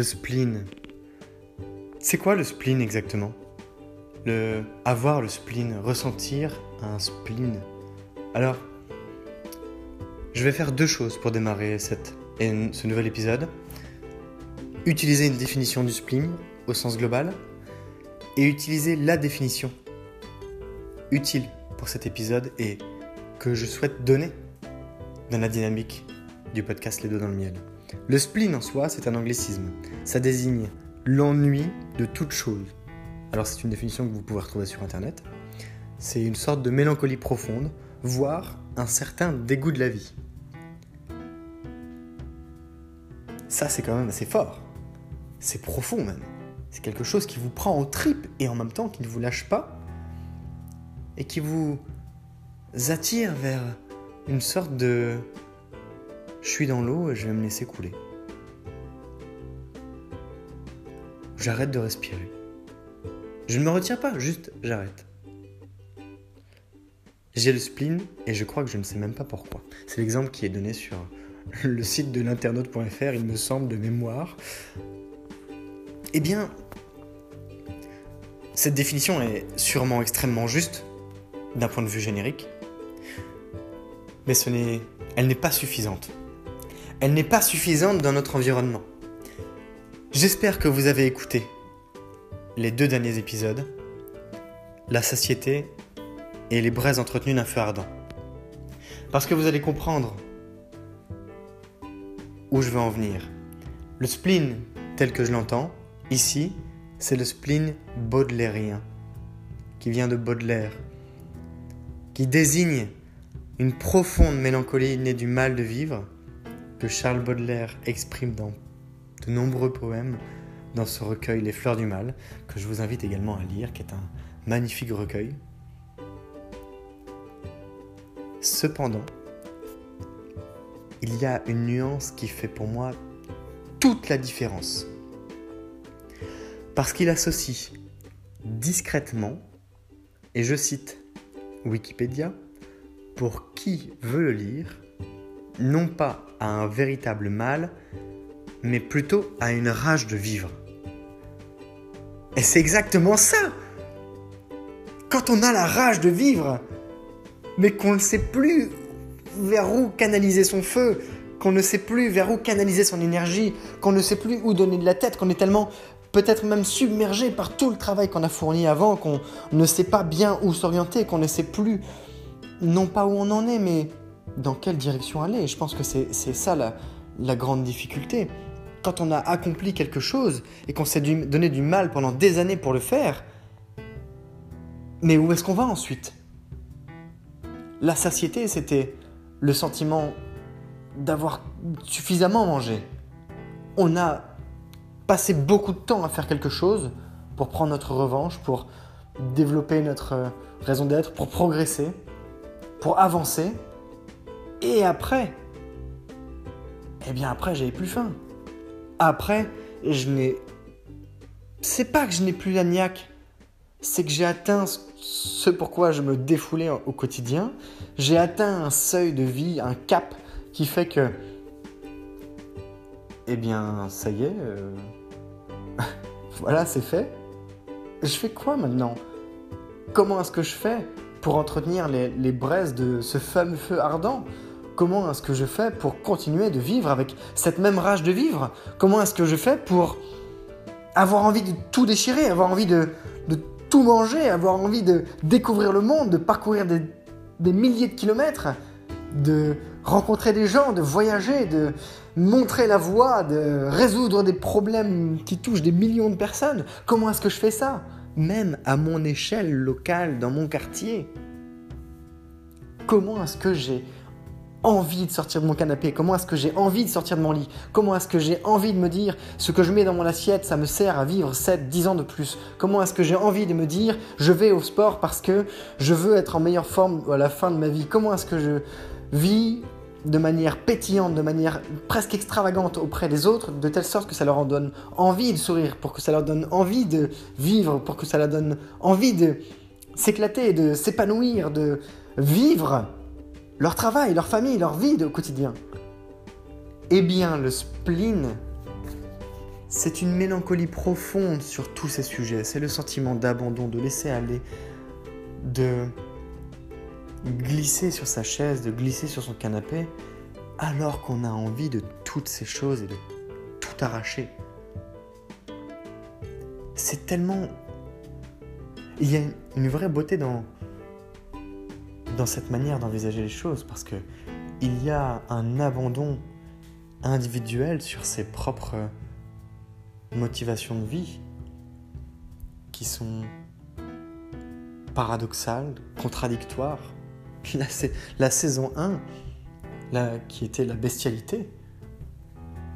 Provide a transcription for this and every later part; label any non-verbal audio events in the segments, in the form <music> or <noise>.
Le spleen. C'est quoi le spleen exactement? Le avoir le spleen, ressentir un spleen. Alors, je vais faire deux choses pour démarrer cette, ce nouvel épisode. Utiliser une définition du spleen au sens global et utiliser la définition utile pour cet épisode et que je souhaite donner dans la dynamique du podcast Les Deux dans le Miel. Le spleen en soi, c'est un anglicisme. Ça désigne l'ennui de toute chose. Alors c'est une définition que vous pouvez retrouver sur Internet. C'est une sorte de mélancolie profonde, voire un certain dégoût de la vie. Ça, c'est quand même assez fort. C'est profond même. C'est quelque chose qui vous prend en tripes et en même temps qui ne vous lâche pas et qui vous attire vers une sorte de je suis dans l'eau et je vais me laisser couler. J'arrête de respirer. Je ne me retiens pas, juste j'arrête. J'ai le spleen et je crois que je ne sais même pas pourquoi. C'est l'exemple qui est donné sur le site de l'internaute.fr, il me semble, de mémoire. Eh bien, cette définition est sûrement extrêmement juste d'un point de vue générique, mais ce n'est, elle n'est pas suffisante elle n'est pas suffisante dans notre environnement. J'espère que vous avez écouté les deux derniers épisodes, la satiété et les braises entretenues d'un feu ardent. Parce que vous allez comprendre où je veux en venir. Le spleen, tel que je l'entends, ici, c'est le spleen baudelairien, qui vient de Baudelaire, qui désigne une profonde mélancolie née du mal de vivre, que Charles Baudelaire exprime dans de nombreux poèmes dans ce recueil Les Fleurs du Mal, que je vous invite également à lire, qui est un magnifique recueil. Cependant, il y a une nuance qui fait pour moi toute la différence. Parce qu'il associe discrètement, et je cite Wikipédia, pour qui veut le lire, non pas à un véritable mal, mais plutôt à une rage de vivre. Et c'est exactement ça Quand on a la rage de vivre, mais qu'on ne sait plus vers où canaliser son feu, qu'on ne sait plus vers où canaliser son énergie, qu'on ne sait plus où donner de la tête, qu'on est tellement peut-être même submergé par tout le travail qu'on a fourni avant, qu'on ne sait pas bien où s'orienter, qu'on ne sait plus non pas où on en est, mais dans quelle direction aller. je pense que c'est ça la, grande difficulté. quand on a accompli quelque chose et qu'on s'est donné du mal pendant des années pour le faire, mais où est-ce qu'on va ensuite? La satiété, c'était le sentiment d'avoir suffisamment mangé. On a passé beaucoup de temps à faire quelque chose pour prendre notre revanche, pour développer notre euh, raison d'être, pour progresser, pour avancer. Et après, eh bien après, j'avais plus faim. Après, je n'ai. C'est pas que je n'ai plus la niaque, c'est que j'ai atteint ce pourquoi je me défoulais au quotidien. J'ai atteint un seuil de vie, un cap qui fait que. Eh bien, ça y est. Euh, <laughs> voilà, c'est fait. Je fais quoi maintenant? Comment est-ce que je fais pour entretenir les, les braises de ce fameux feu ardent? Comment est-ce que je fais pour continuer de vivre avec cette même rage de vivre? Comment est-ce que je fais pour avoir envie de tout déchirer, avoir envie de, tout manger, avoir envie de découvrir le monde, de parcourir des, milliers de kilomètres, de rencontrer des gens, de voyager, de montrer la voie, de résoudre des problèmes qui touchent des millions de personnes? Comment est-ce que je fais ça? Même à mon échelle locale, dans mon quartier. Comment est-ce que j'ai envie de sortir de mon canapé? Comment est-ce que j'ai envie de sortir de mon lit? Comment est-ce que j'ai envie de me dire ce que je mets dans mon assiette, ça me sert à vivre 7, 10 ans de plus? Comment est-ce que j'ai envie de me dire je vais au sport parce que je veux être en meilleure forme à la fin de ma vie? Comment est-ce que je vis de manière pétillante, de manière presque extravagante auprès des autres, de telle sorte que ça leur en donne envie de sourire, pour que ça leur donne envie de vivre, pour que ça leur donne envie de s'éclater, de s'épanouir, de vivre? Leur travail, leur famille, leur vie au quotidien. Eh bien, le spleen, c'est une mélancolie profonde sur tous ces sujets. C'est le sentiment d'abandon, de laisser aller, de glisser sur sa chaise, de glisser sur son canapé, alors qu'on a envie de toutes ces choses et de tout arracher. C'est tellement... Il y a une vraie beauté dans, dans cette manière d'envisager les choses parce que il y a un abandon individuel sur ses propres motivations de vie qui sont paradoxales, contradictoires. La, la saison 1, là, qui était la bestialité,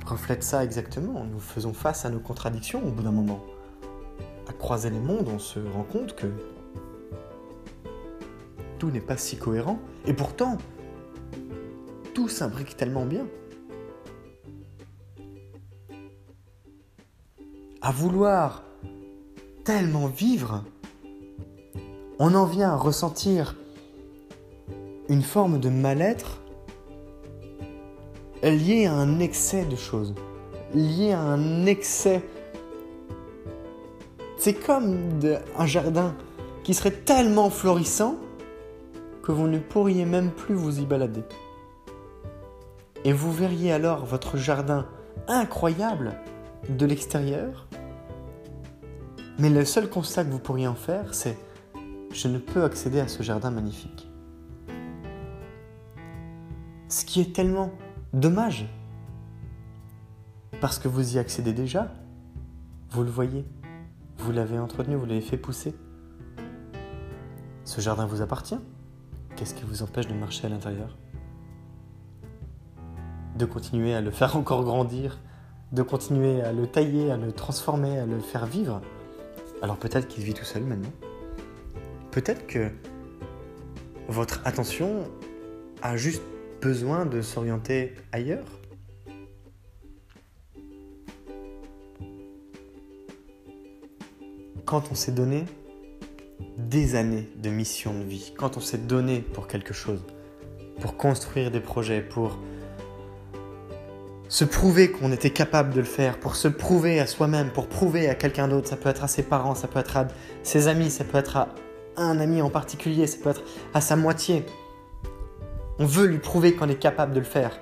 reflète ça exactement. Nous faisons face à nos contradictions au bout d'un moment. À croiser les mondes, on se rend compte que n'est pas si cohérent. Et pourtant, tout s'imbrique tellement bien. À vouloir tellement vivre, on en vient à ressentir une forme de mal-être liée à un excès de choses, liée à un excès. C'est comme un jardin qui serait tellement florissant que vous ne pourriez même plus vous y balader. Et vous verriez alors votre jardin incroyable de l'extérieur, mais le seul constat que vous pourriez en faire, c'est je ne peux accéder à ce jardin magnifique. Ce qui est tellement dommage, parce que vous y accédez déjà, vous le voyez, vous l'avez entretenu, vous l'avez fait pousser. Ce jardin vous appartient. Qu'est-ce qui vous empêche de marcher à l'intérieur? De continuer à le faire encore grandir, de continuer à le tailler, à le transformer, à le faire vivre? Alors peut-être qu'il vit tout seul maintenant. Peut-être que votre attention a juste besoin de s'orienter ailleurs? Quand on s'est donné des années de mission de vie, quand on s'est donné pour quelque chose, pour construire des projets, pour se prouver qu'on était capable de le faire, pour se prouver à soi-même, pour prouver à quelqu'un d'autre, ça peut être à ses parents, ça peut être à ses amis, ça peut être à un ami en particulier, ça peut être à sa moitié. On veut lui prouver qu'on est capable de le faire.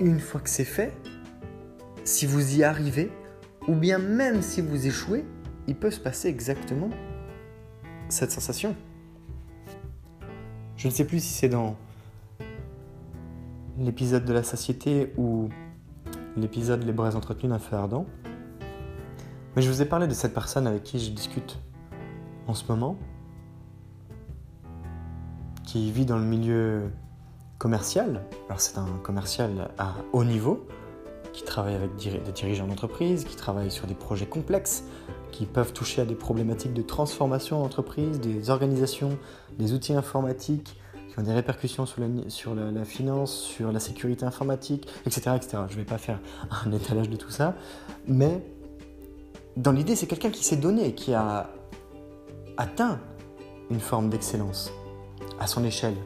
Une fois que c'est fait, si vous y arrivez, ou bien même si vous échouez, il peut se passer exactement cette sensation. Je ne sais plus si c'est dans l'épisode de la satiété ou l'épisode Les bras entretenus d'un feu ardent. Mais je vous ai parlé de cette personne avec qui je discute en ce moment, qui vit dans le milieu commercial. Alors c'est un commercial à haut niveau, qui travaille avec des dirigeants d'entreprise, qui travaille sur des projets complexes, qui peuvent toucher à des problématiques de transformation d'entreprise, des organisations, des outils informatiques, qui ont des répercussions sur la, sur la, finance, sur la sécurité informatique, etc. etc. Je ne vais pas faire un étalage de tout ça, mais dans l'idée, c'est quelqu'un qui s'est donné, qui a atteint une forme d'excellence à son échelle.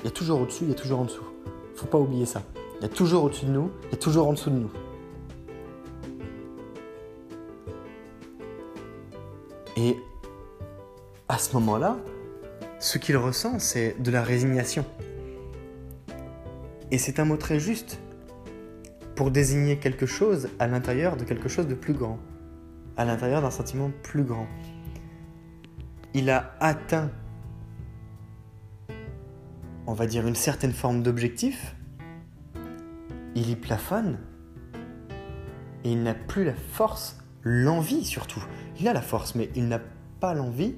Il y a toujours au-dessus, il y a toujours en dessous. Il ne faut pas oublier ça. Il y a toujours au-dessus de nous, il y a toujours en dessous de nous. Et à ce moment-là, ce qu'il ressent, c'est de la résignation. Et c'est un mot très juste pour désigner quelque chose à l'intérieur de quelque chose de plus grand, à l'intérieur d'un sentiment plus grand. Il a atteint, on va dire, une certaine forme d'objectif, il y plafonne, et il n'a plus la force, l'envie surtout. Il a la force, mais il n'a pas l'envie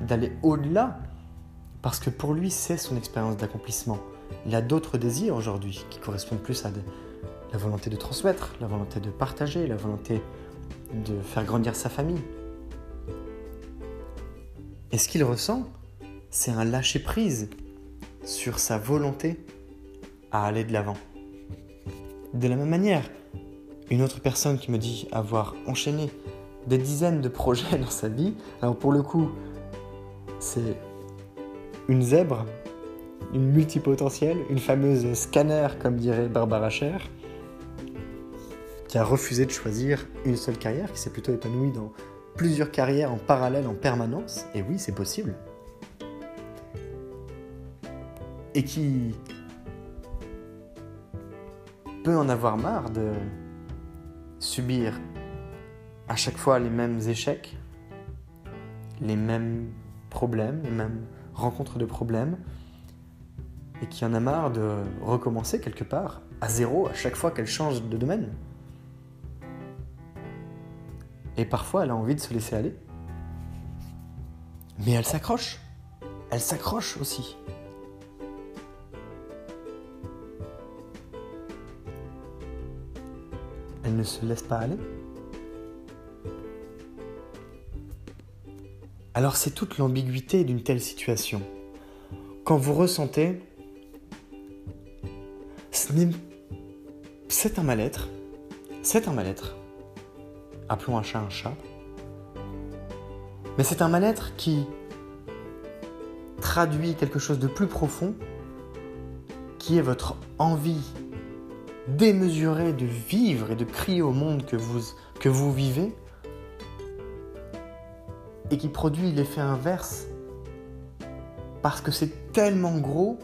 d'aller au-delà parce que pour lui, c'est son expérience d'accomplissement. Il a d'autres désirs aujourd'hui qui correspondent plus à la volonté de transmettre, la volonté de partager, la volonté de faire grandir sa famille. Et ce qu'il ressent, c'est un lâcher-prise sur sa volonté à aller de l'avant. De la même manière, une autre personne qui me dit avoir enchaîné des dizaines de projets dans sa vie, alors pour le coup, c'est une zèbre, une multipotentielle, une fameuse scanner, comme dirait Barbara Scher, qui a refusé de choisir une seule carrière, qui s'est plutôt épanouie dans plusieurs carrières en parallèle, en permanence. Et oui, c'est possible. Et qui peut en avoir marre de subir à chaque fois les mêmes échecs, les mêmes problèmes, les mêmes rencontre de problèmes et qui en a marre de recommencer quelque part à zéro à chaque fois qu'elle change de domaine. Et parfois, elle a envie de se laisser aller. Mais elle s'accroche. Elle s'accroche aussi. Elle ne se laisse pas aller. Alors c'est toute l'ambiguïté d'une telle situation. Quand vous ressentez, c'est un mal-être, c'est un mal-être, appelons un chat un chat, mais c'est un mal-être qui traduit quelque chose de plus profond, qui est votre envie démesurée de vivre et de crier au monde que vous, que vous vivez, et qui produit l'effet inverse parce que c'est tellement gros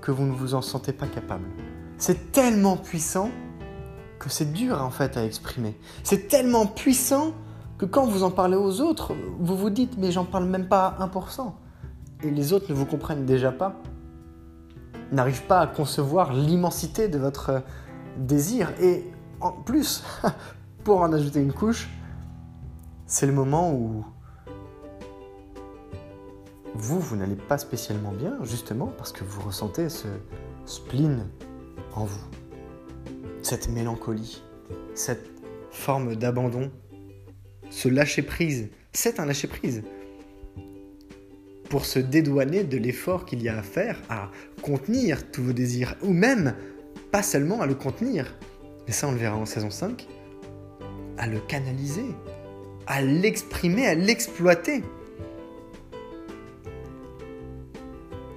que vous ne vous en sentez pas capable. C'est tellement puissant que c'est dur en fait à exprimer. C'est tellement puissant que quand vous en parlez aux autres, vous vous dites mais j'en parle même pas à 1%. Et les autres ne vous comprennent déjà pas, n'arrivent pas à concevoir l'immensité de votre désir. Et en plus, <laughs> pour en ajouter une couche, c'est le moment où vous, vous n'allez pas spécialement bien, justement parce que vous ressentez ce spleen en vous, cette mélancolie, cette forme d'abandon, ce lâcher-prise. C'est un lâcher-prise pour se dédouaner de l'effort qu'il y a à faire à contenir tous vos désirs, ou même, pas seulement à le contenir, mais ça on le verra en saison 5, à le canaliser, à l'exprimer, à l'exploiter.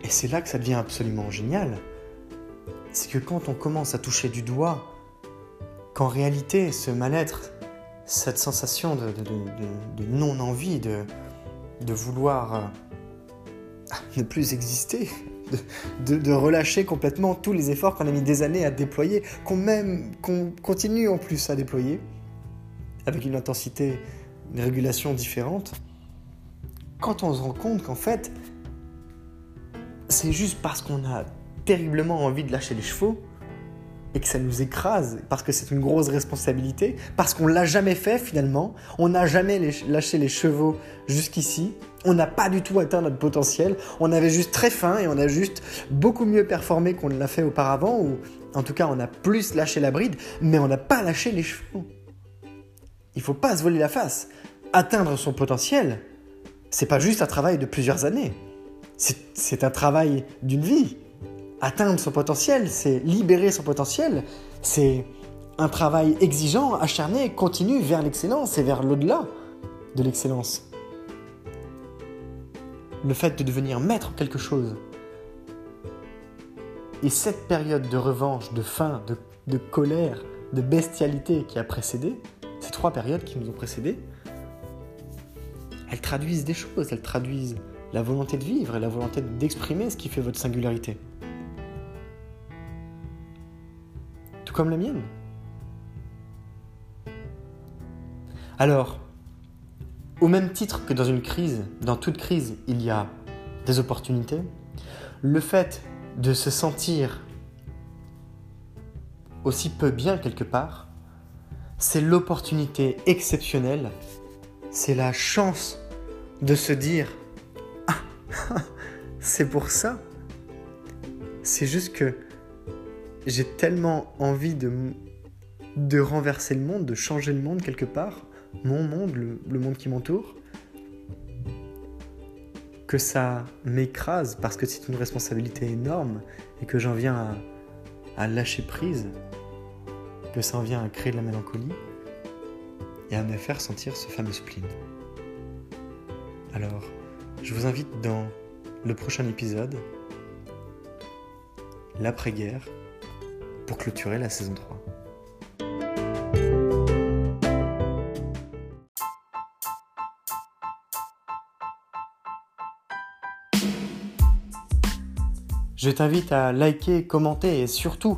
Et c'est là que ça devient absolument génial. C'est que quand on commence à toucher du doigt qu'en réalité, ce mal-être, cette sensation de, non-envie, de, vouloir euh, <laughs> ne plus exister, de, relâcher complètement tous les efforts qu'on a mis des années à déployer, qu'on même qu'on continue en plus à déployer, avec une intensité une régulation différente, quand on se rend compte qu'en fait, c'est juste parce qu'on a terriblement envie de lâcher les chevaux et que ça nous écrase parce que c'est une grosse responsabilité, parce qu'on l'a jamais fait finalement, on n'a jamais lâché les chevaux jusqu'ici, on n'a pas du tout atteint notre potentiel, on avait juste très faim et on a juste beaucoup mieux performé qu'on ne l'a fait auparavant, ou en tout cas on a plus lâché la bride, mais on n'a pas lâché les chevaux. Il faut pas se voler la face. Atteindre son potentiel, c'est pas juste un travail de plusieurs années, c'est un travail d'une vie atteindre son potentiel, c'est libérer son potentiel, c'est un travail exigeant, acharné, continu vers l'excellence et vers l'au-delà de l'excellence. Le fait de devenir maître en quelque chose. Et cette période de revanche, de faim, de, de colère, de bestialité qui a précédé, ces trois périodes qui nous ont précédés, elles traduisent des choses, elles traduisent la volonté de vivre et la volonté d'exprimer ce qui fait votre singularité. comme la mienne. Alors, au même titre que dans une crise, dans toute crise, il y a des opportunités, le fait de se sentir aussi peu bien quelque part, c'est l'opportunité exceptionnelle, c'est la chance de se dire Ah, <laughs> c'est pour ça. C'est juste que j'ai tellement envie de, renverser le monde, de changer le monde quelque part, mon monde, le, monde qui m'entoure, que ça m'écrase parce que c'est une responsabilité énorme et que j'en viens à, lâcher prise, que ça en vient à créer de la mélancolie et à me faire sentir ce fameux spleen. Alors, je vous invite dans le prochain épisode, l'après-guerre, pour clôturer la saison 3. Je t'invite à liker, commenter et surtout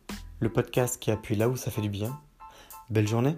le podcast qui appuie là où ça fait du bien. Belle journée